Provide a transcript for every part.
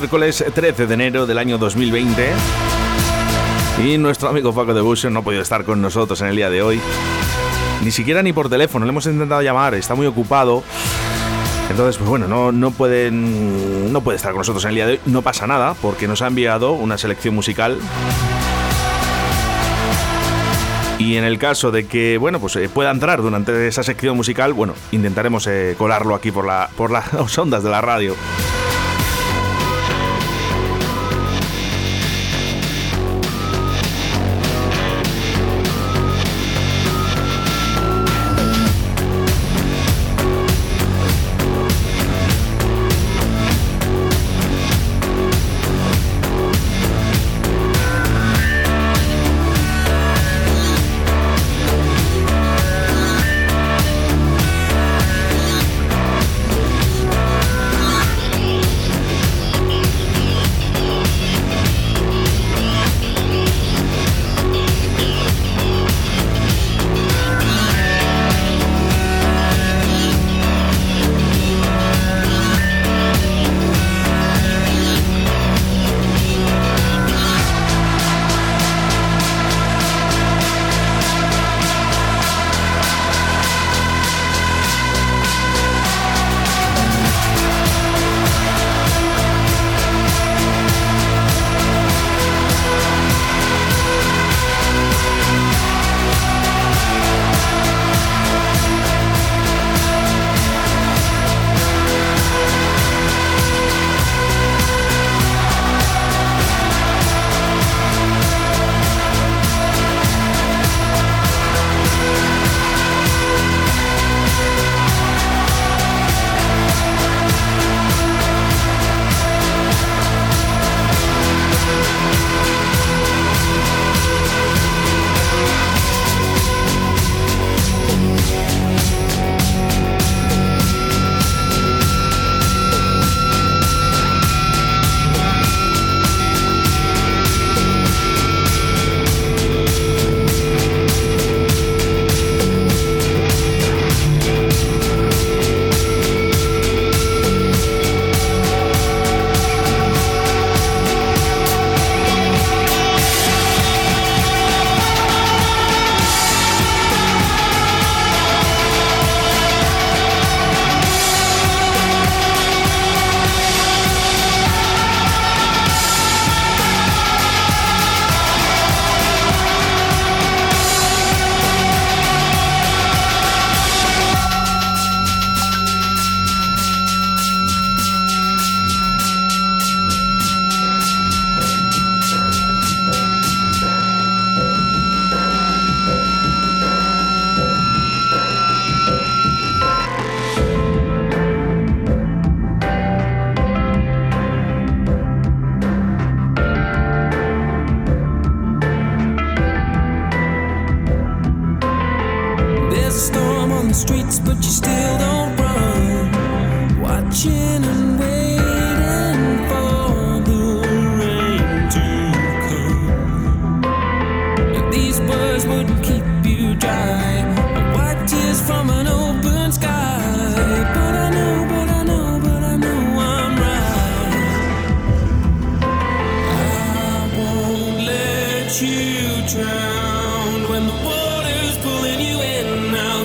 Miércoles 13 de enero del año 2020. Y nuestro amigo Paco de Bush no ha podido estar con nosotros en el día de hoy. Ni siquiera ni por teléfono, le hemos intentado llamar, está muy ocupado. Entonces, pues bueno, no, no, pueden, no puede estar con nosotros en el día de hoy. No pasa nada, porque nos ha enviado una selección musical. Y en el caso de que, bueno, pues eh, pueda entrar durante esa sección musical, bueno, intentaremos eh, colarlo aquí por, la, por las ondas de la radio.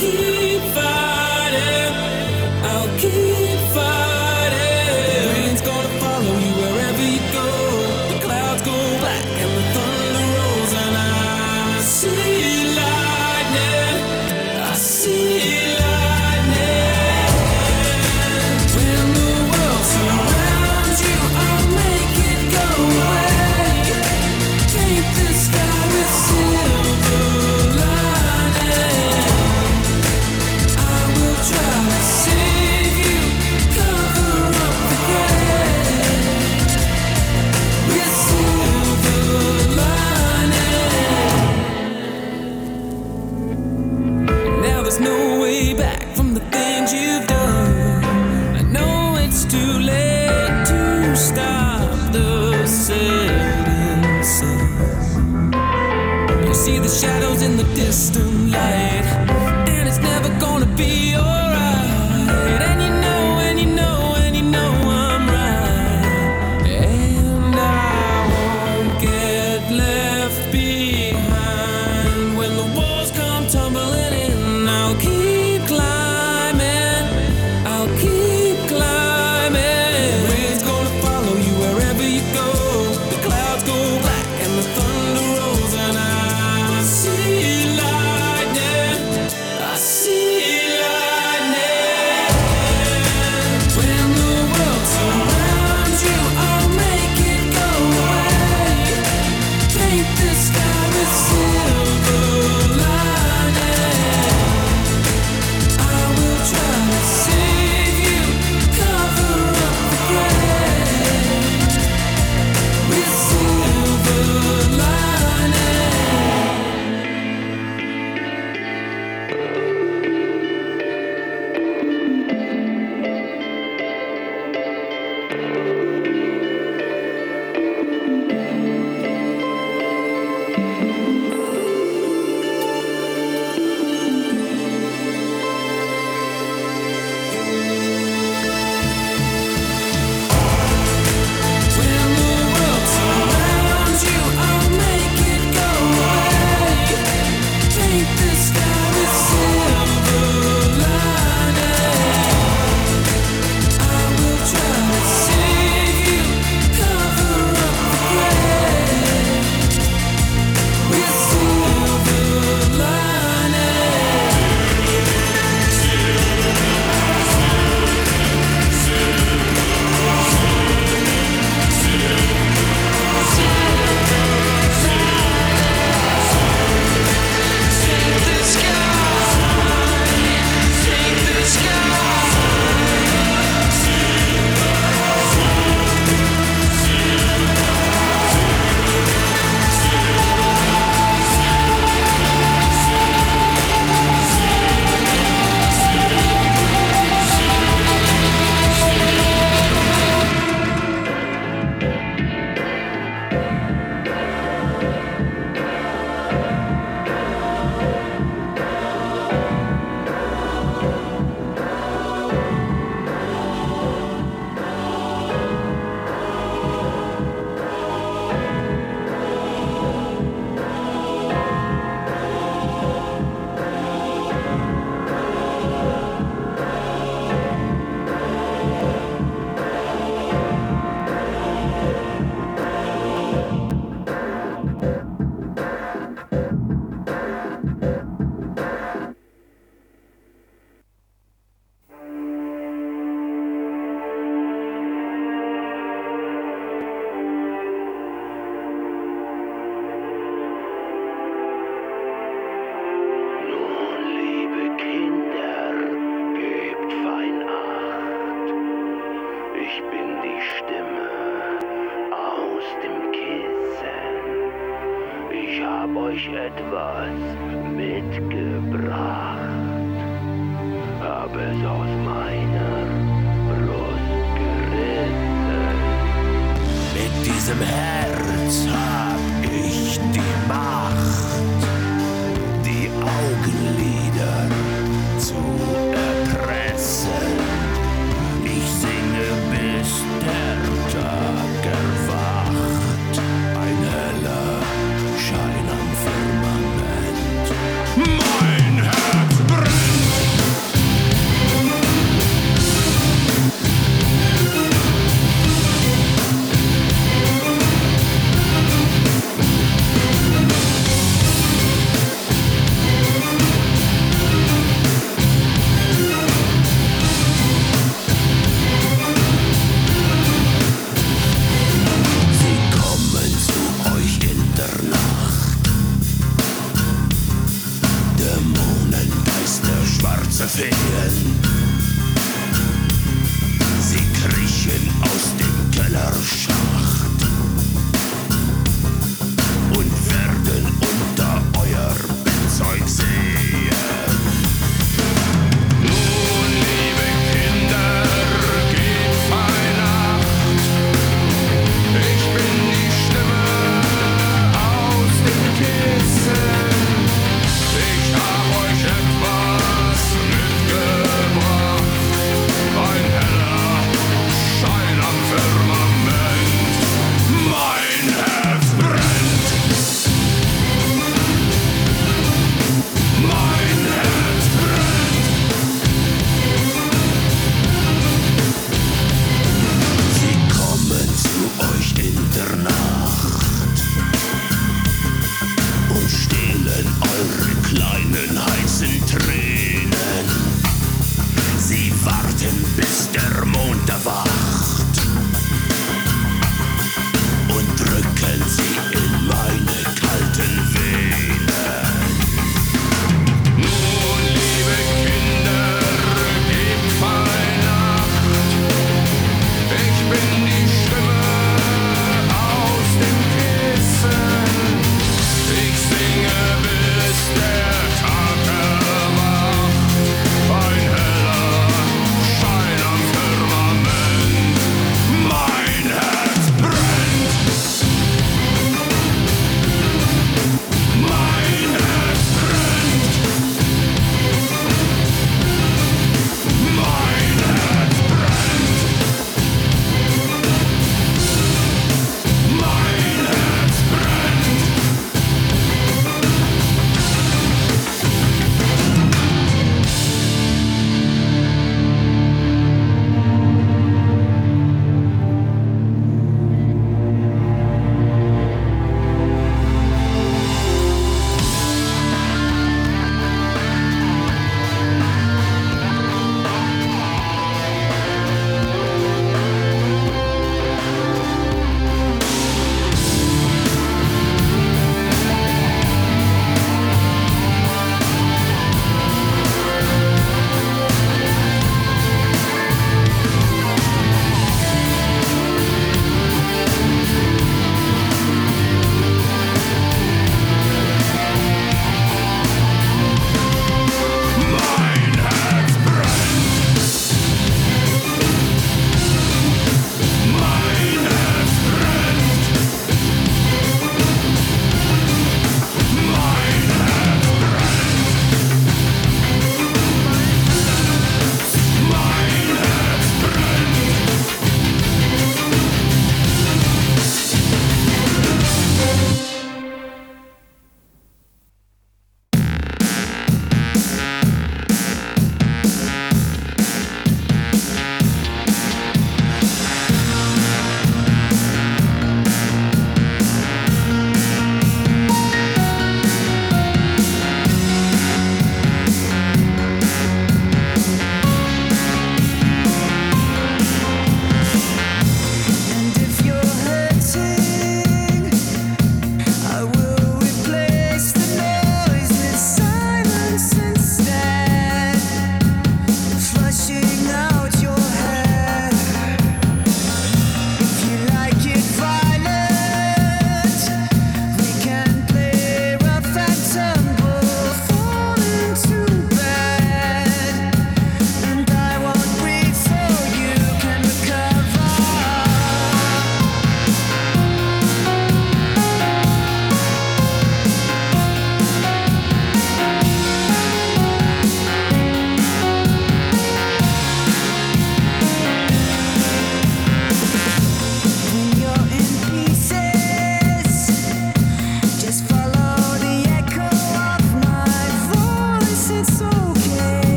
here. too late to stop the setting sun. You see the shadows in the distance. See.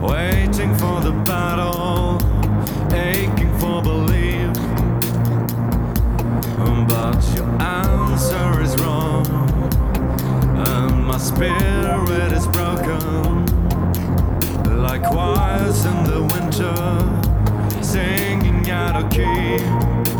Waiting for the battle, aching for belief. But your answer is wrong, and my spirit is broken. Like choirs in the winter, singing out of key.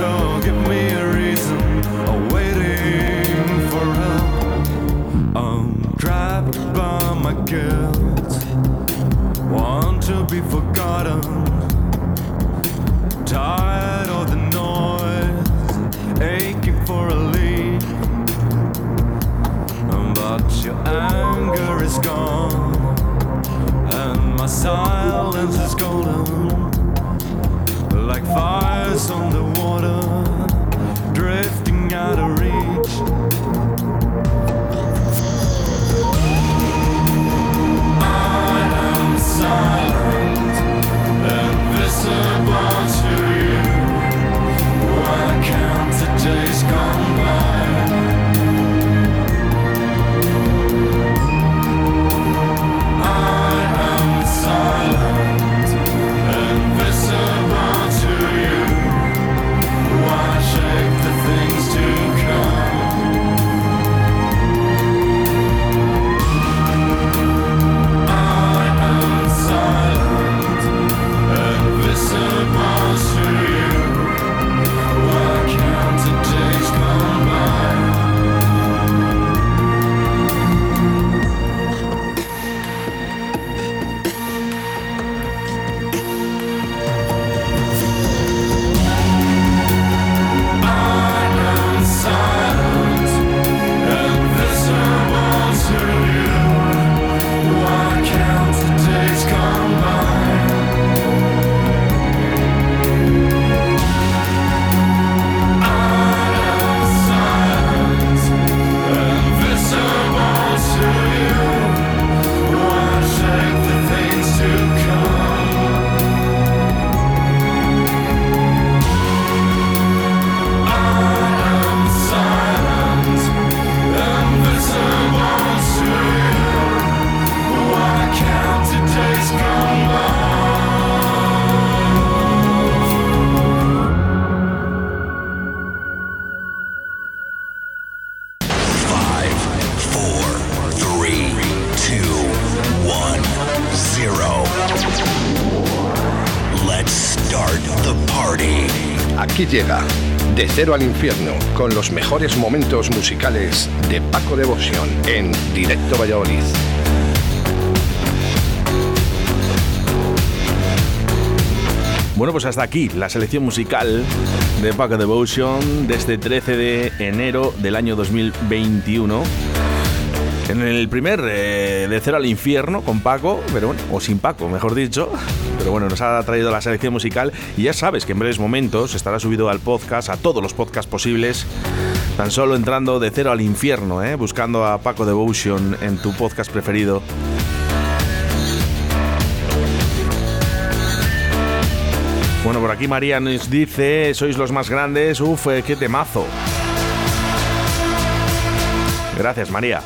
zone. Llega De Cero al Infierno con los mejores momentos musicales de Paco Devoción en Directo Valladolid. Bueno, pues hasta aquí la selección musical de Paco Devotion desde 13 de enero del año 2021. En el primer eh, de Cero al Infierno con Paco, pero bueno, o sin Paco, mejor dicho. Pero bueno, nos ha traído la selección musical y ya sabes que en breves momentos estará subido al podcast, a todos los podcasts posibles, tan solo entrando de Cero al Infierno, ¿eh? buscando a Paco Devotion en tu podcast preferido. Bueno, por aquí María nos dice, sois los más grandes, uf, eh, qué temazo. Gracias, María.